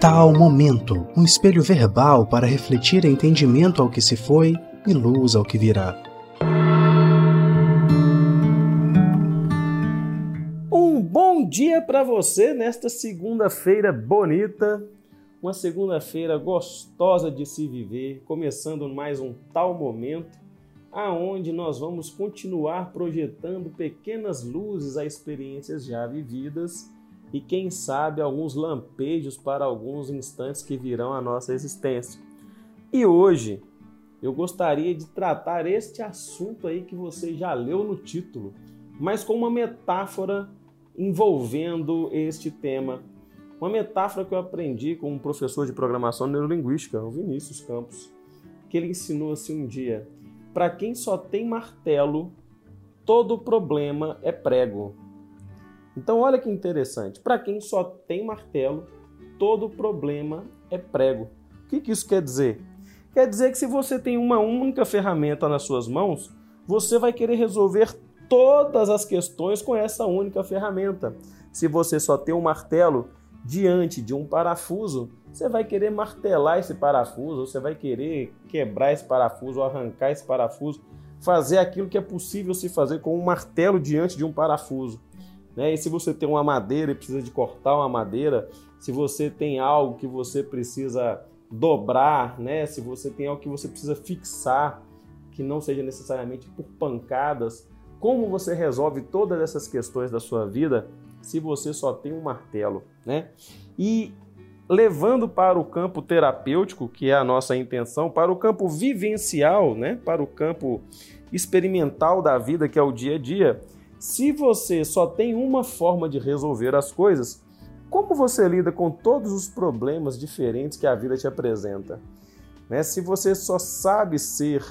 Tal momento, um espelho verbal para refletir entendimento ao que se foi e luz ao que virá. Um bom dia para você nesta segunda-feira bonita, uma segunda-feira gostosa de se viver, começando mais um tal momento aonde nós vamos continuar projetando pequenas luzes a experiências já vividas e quem sabe alguns lampejos para alguns instantes que virão à nossa existência. E hoje eu gostaria de tratar este assunto aí que você já leu no título, mas com uma metáfora envolvendo este tema. Uma metáfora que eu aprendi com um professor de programação neurolinguística, o Vinícius Campos, que ele ensinou assim um dia: para quem só tem martelo, todo problema é prego. Então, olha que interessante. Para quem só tem martelo, todo problema é prego. O que, que isso quer dizer? Quer dizer que se você tem uma única ferramenta nas suas mãos, você vai querer resolver todas as questões com essa única ferramenta. Se você só tem um martelo diante de um parafuso, você vai querer martelar esse parafuso, você vai querer quebrar esse parafuso, arrancar esse parafuso, fazer aquilo que é possível se fazer com um martelo diante de um parafuso. Né? E se você tem uma madeira e precisa de cortar uma madeira, se você tem algo que você precisa dobrar, né? se você tem algo que você precisa fixar, que não seja necessariamente por pancadas, como você resolve todas essas questões da sua vida se você só tem um martelo, né? E levando para o campo terapêutico, que é a nossa intenção, para o campo vivencial, né? Para o campo experimental da vida, que é o dia a dia, se você só tem uma forma de resolver as coisas, como você lida com todos os problemas diferentes que a vida te apresenta? Né? Se você só sabe ser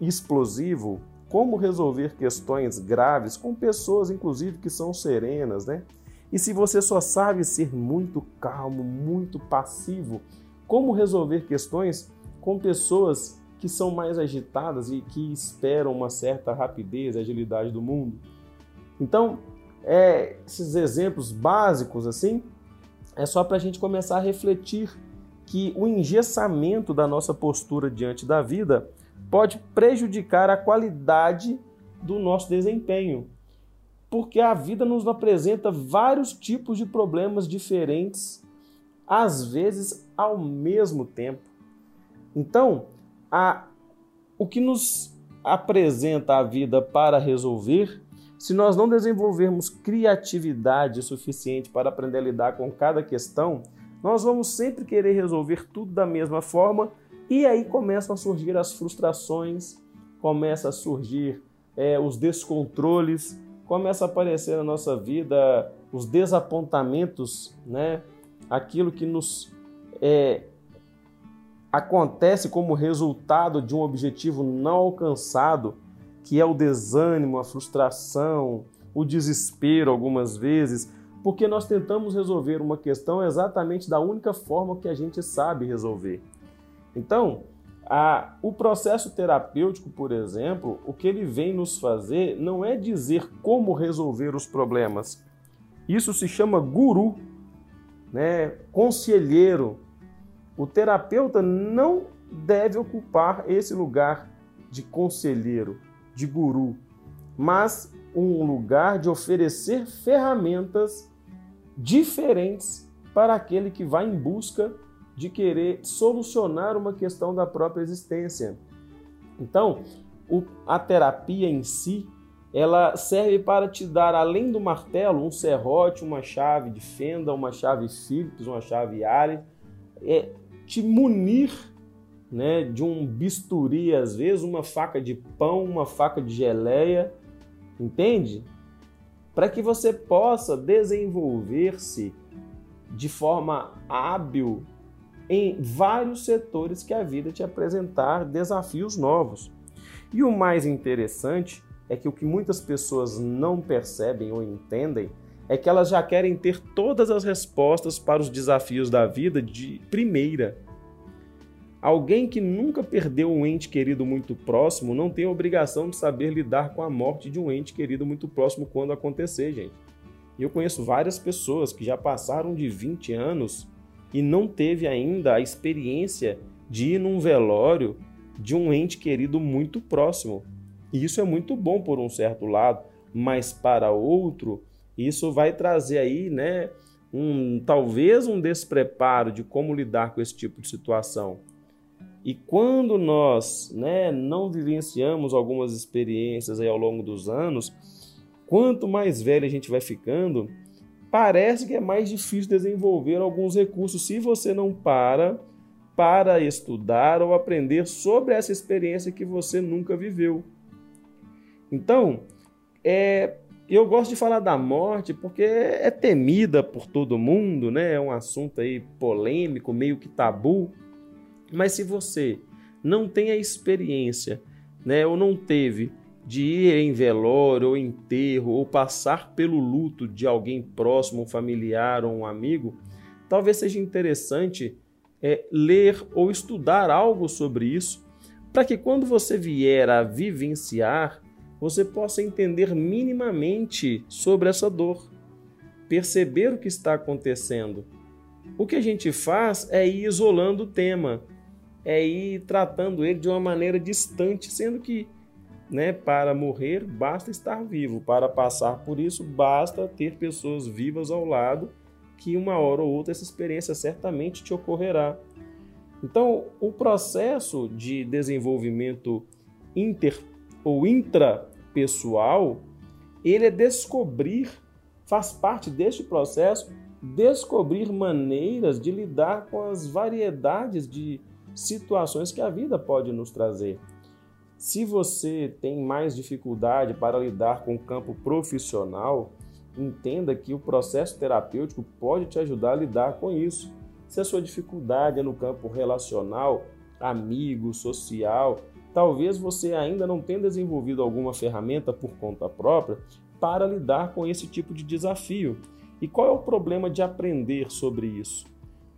explosivo, como resolver questões graves com pessoas, inclusive, que são serenas, né? E se você só sabe ser muito calmo, muito passivo, como resolver questões com pessoas que são mais agitadas e que esperam uma certa rapidez e agilidade do mundo? Então, é, esses exemplos básicos assim é só para a gente começar a refletir que o engessamento da nossa postura diante da vida pode prejudicar a qualidade do nosso desempenho, porque a vida nos apresenta vários tipos de problemas diferentes, às vezes ao mesmo tempo. Então, a, o que nos apresenta a vida para resolver se nós não desenvolvermos criatividade suficiente para aprender a lidar com cada questão, nós vamos sempre querer resolver tudo da mesma forma e aí começam a surgir as frustrações, começa a surgir é, os descontroles, começa a aparecer na nossa vida os desapontamentos, né? aquilo que nos é, acontece como resultado de um objetivo não alcançado que é o desânimo, a frustração, o desespero algumas vezes, porque nós tentamos resolver uma questão exatamente da única forma que a gente sabe resolver. Então, a, o processo terapêutico, por exemplo, o que ele vem nos fazer não é dizer como resolver os problemas. Isso se chama guru, né? conselheiro. O terapeuta não deve ocupar esse lugar de conselheiro de guru, mas um lugar de oferecer ferramentas diferentes para aquele que vai em busca de querer solucionar uma questão da própria existência. Então, a terapia em si, ela serve para te dar, além do martelo, um serrote, uma chave de fenda, uma chave Phillips, uma chave Allen, é, te munir né, de um bisturi, às vezes uma faca de pão, uma faca de geleia, entende? Para que você possa desenvolver-se de forma hábil em vários setores que a vida te apresentar desafios novos. E o mais interessante é que o que muitas pessoas não percebem ou entendem é que elas já querem ter todas as respostas para os desafios da vida de primeira. Alguém que nunca perdeu um ente querido muito próximo não tem a obrigação de saber lidar com a morte de um ente querido muito próximo quando acontecer, gente. Eu conheço várias pessoas que já passaram de 20 anos e não teve ainda a experiência de ir num velório de um ente querido muito próximo. E isso é muito bom por um certo lado, mas para outro, isso vai trazer aí, né, um talvez um despreparo de como lidar com esse tipo de situação. E quando nós, né, não vivenciamos algumas experiências ao longo dos anos, quanto mais velho a gente vai ficando, parece que é mais difícil desenvolver alguns recursos se você não para para estudar ou aprender sobre essa experiência que você nunca viveu. Então, é, eu gosto de falar da morte porque é temida por todo mundo, né? É um assunto aí polêmico, meio que tabu. Mas se você não tem a experiência, né, ou não teve de ir em velório ou enterro ou passar pelo luto de alguém próximo, um familiar ou um amigo, talvez seja interessante é, ler ou estudar algo sobre isso, para que quando você vier a vivenciar, você possa entender minimamente sobre essa dor, perceber o que está acontecendo. O que a gente faz é ir isolando o tema, é ir tratando ele de uma maneira distante, sendo que né, para morrer basta estar vivo, para passar por isso basta ter pessoas vivas ao lado que uma hora ou outra essa experiência certamente te ocorrerá. Então, o processo de desenvolvimento inter ou intrapessoal, ele é descobrir, faz parte deste processo, descobrir maneiras de lidar com as variedades de situações que a vida pode nos trazer. Se você tem mais dificuldade para lidar com o campo profissional, entenda que o processo terapêutico pode te ajudar a lidar com isso. Se a sua dificuldade é no campo relacional, amigo, social, talvez você ainda não tenha desenvolvido alguma ferramenta por conta própria para lidar com esse tipo de desafio. E qual é o problema de aprender sobre isso?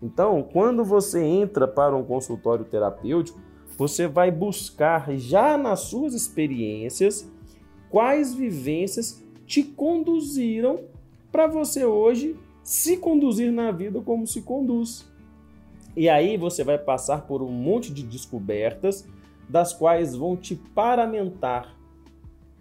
Então, quando você entra para um consultório terapêutico, você vai buscar já nas suas experiências quais vivências te conduziram para você hoje se conduzir na vida como se conduz. E aí você vai passar por um monte de descobertas, das quais vão te paramentar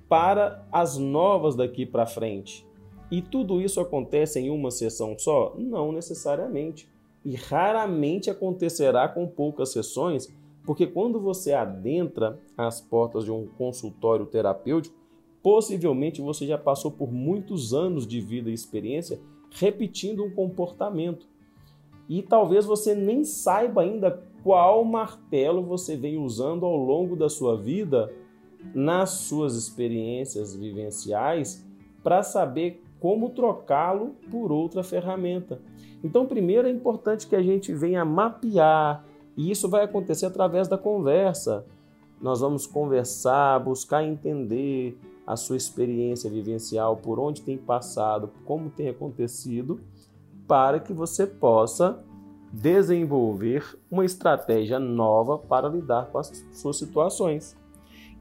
para as novas daqui para frente. E tudo isso acontece em uma sessão só? Não necessariamente. E raramente acontecerá com poucas sessões, porque quando você adentra as portas de um consultório terapêutico, possivelmente você já passou por muitos anos de vida e experiência repetindo um comportamento. E talvez você nem saiba ainda qual martelo você vem usando ao longo da sua vida nas suas experiências vivenciais para saber como trocá-lo por outra ferramenta. Então, primeiro é importante que a gente venha mapear, e isso vai acontecer através da conversa. Nós vamos conversar, buscar entender a sua experiência vivencial, por onde tem passado, como tem acontecido, para que você possa desenvolver uma estratégia nova para lidar com as suas situações.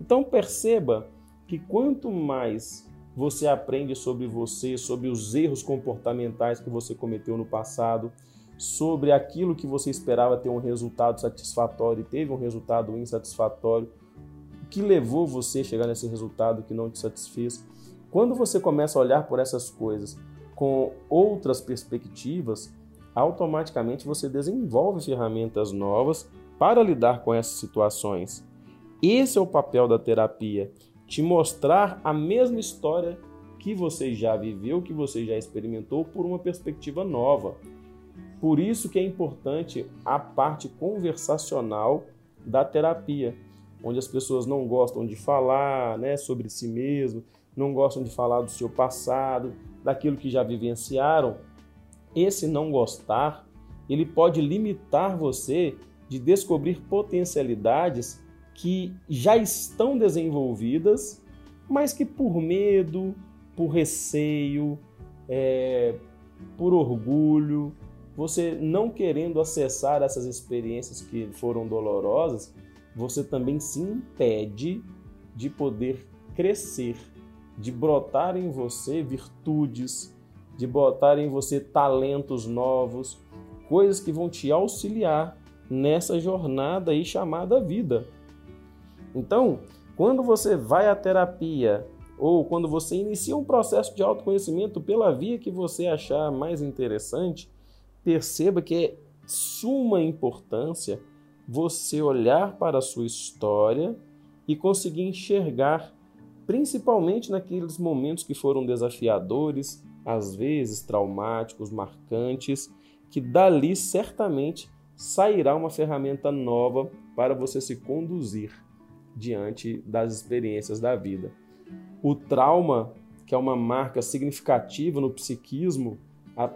Então perceba que quanto mais você aprende sobre você, sobre os erros comportamentais que você cometeu no passado, sobre aquilo que você esperava ter um resultado satisfatório e teve um resultado insatisfatório, o que levou você a chegar nesse resultado que não te satisfez. Quando você começa a olhar por essas coisas com outras perspectivas, automaticamente você desenvolve ferramentas novas para lidar com essas situações. Esse é o papel da terapia, te mostrar a mesma história que você já viveu, que você já experimentou por uma perspectiva nova. Por isso que é importante a parte conversacional da terapia, onde as pessoas não gostam de falar né, sobre si mesmo, não gostam de falar do seu passado, daquilo que já vivenciaram. Esse não gostar, ele pode limitar você de descobrir potencialidades que já estão desenvolvidas, mas que por medo, por receio, é, por orgulho, você não querendo acessar essas experiências que foram dolorosas, você também se impede de poder crescer, de brotar em você virtudes, de botar em você talentos novos, coisas que vão te auxiliar nessa jornada aí chamada vida. Então, quando você vai à terapia ou quando você inicia um processo de autoconhecimento pela via que você achar mais interessante, perceba que é suma importância você olhar para a sua história e conseguir enxergar, principalmente naqueles momentos que foram desafiadores, às vezes traumáticos, marcantes, que dali certamente sairá uma ferramenta nova para você se conduzir diante das experiências da vida. O trauma, que é uma marca significativa no psiquismo,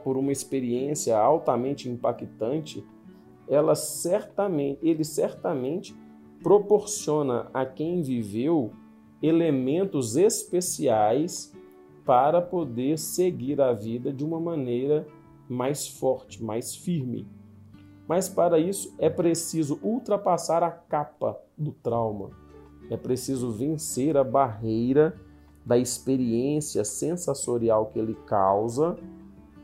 por uma experiência altamente impactante, ela certamente, ele certamente proporciona a quem viveu elementos especiais para poder seguir a vida de uma maneira mais forte, mais firme. Mas para isso é preciso ultrapassar a capa do trauma. É preciso vencer a barreira da experiência sensorial que ele causa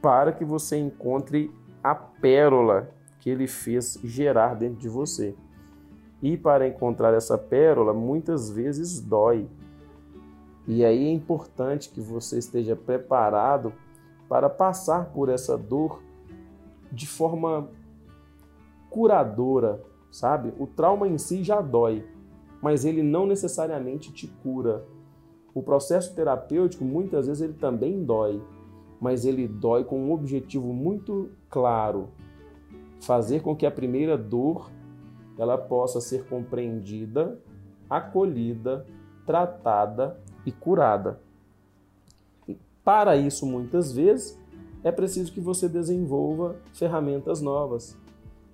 para que você encontre a pérola que ele fez gerar dentro de você. E para encontrar essa pérola, muitas vezes dói. E aí é importante que você esteja preparado para passar por essa dor de forma curadora, sabe? O trauma em si já dói, mas ele não necessariamente te cura. O processo terapêutico muitas vezes ele também dói, mas ele dói com um objetivo muito claro: fazer com que a primeira dor ela possa ser compreendida, acolhida, tratada e curada. E para isso, muitas vezes, é preciso que você desenvolva ferramentas novas.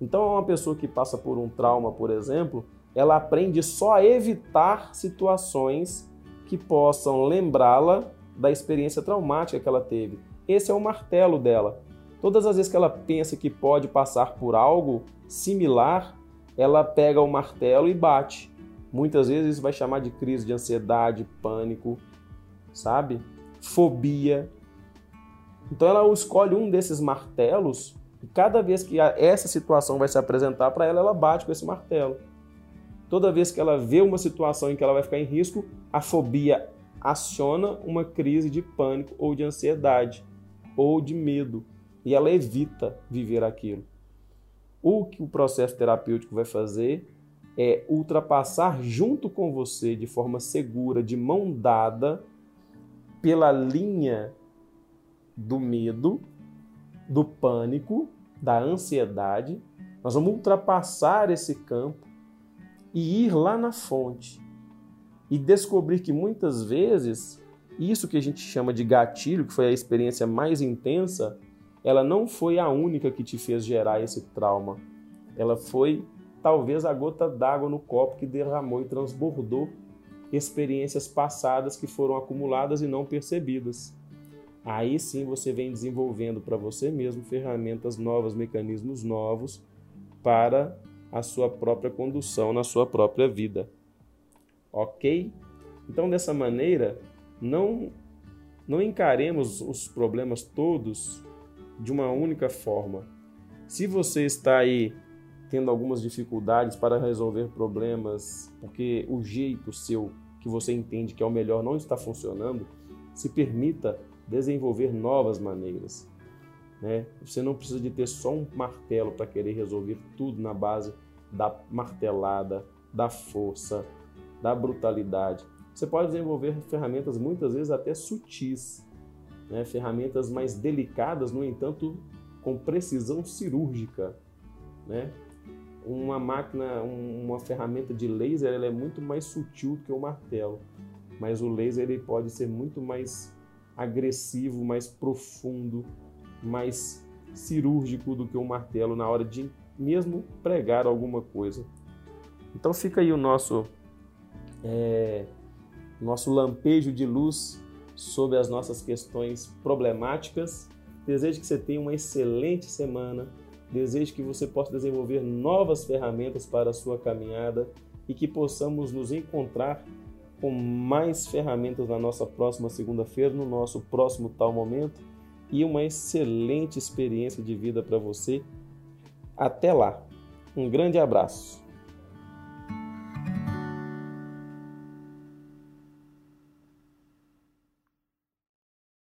Então, uma pessoa que passa por um trauma, por exemplo, ela aprende só a evitar situações que possam lembrá-la da experiência traumática que ela teve. Esse é o martelo dela. Todas as vezes que ela pensa que pode passar por algo similar, ela pega o martelo e bate. Muitas vezes isso vai chamar de crise de ansiedade, pânico, sabe? Fobia. Então ela escolhe um desses martelos e cada vez que essa situação vai se apresentar para ela, ela bate com esse martelo. Toda vez que ela vê uma situação em que ela vai ficar em risco, a fobia aciona uma crise de pânico ou de ansiedade ou de medo e ela evita viver aquilo. O que o processo terapêutico vai fazer é ultrapassar junto com você de forma segura, de mão dada, pela linha do medo do pânico, da ansiedade. Nós vamos ultrapassar esse campo e ir lá na fonte e descobrir que muitas vezes isso que a gente chama de gatilho, que foi a experiência mais intensa, ela não foi a única que te fez gerar esse trauma. Ela foi talvez a gota d'água no copo que derramou e transbordou experiências passadas que foram acumuladas e não percebidas. Aí sim você vem desenvolvendo para você mesmo ferramentas novas, mecanismos novos para a sua própria condução na sua própria vida. Ok? Então, dessa maneira, não, não encaremos os problemas todos de uma única forma. Se você está aí tendo algumas dificuldades para resolver problemas, porque o jeito seu que você entende que é o melhor não está funcionando, se permita desenvolver novas maneiras. Né? Você não precisa de ter só um martelo para querer resolver tudo na base da martelada, da força, da brutalidade. Você pode desenvolver ferramentas muitas vezes até sutis, né? ferramentas mais delicadas, no entanto, com precisão cirúrgica. Né? Uma máquina, uma ferramenta de laser, ela é muito mais sutil do que o martelo, mas o laser ele pode ser muito mais agressivo, mais profundo, mais cirúrgico do que um martelo na hora de mesmo pregar alguma coisa. Então fica aí o nosso é, nosso lampejo de luz sobre as nossas questões problemáticas. Desejo que você tenha uma excelente semana. Desejo que você possa desenvolver novas ferramentas para a sua caminhada e que possamos nos encontrar com mais ferramentas na nossa próxima segunda-feira, no nosso próximo tal momento e uma excelente experiência de vida para você Até lá. Um grande abraço.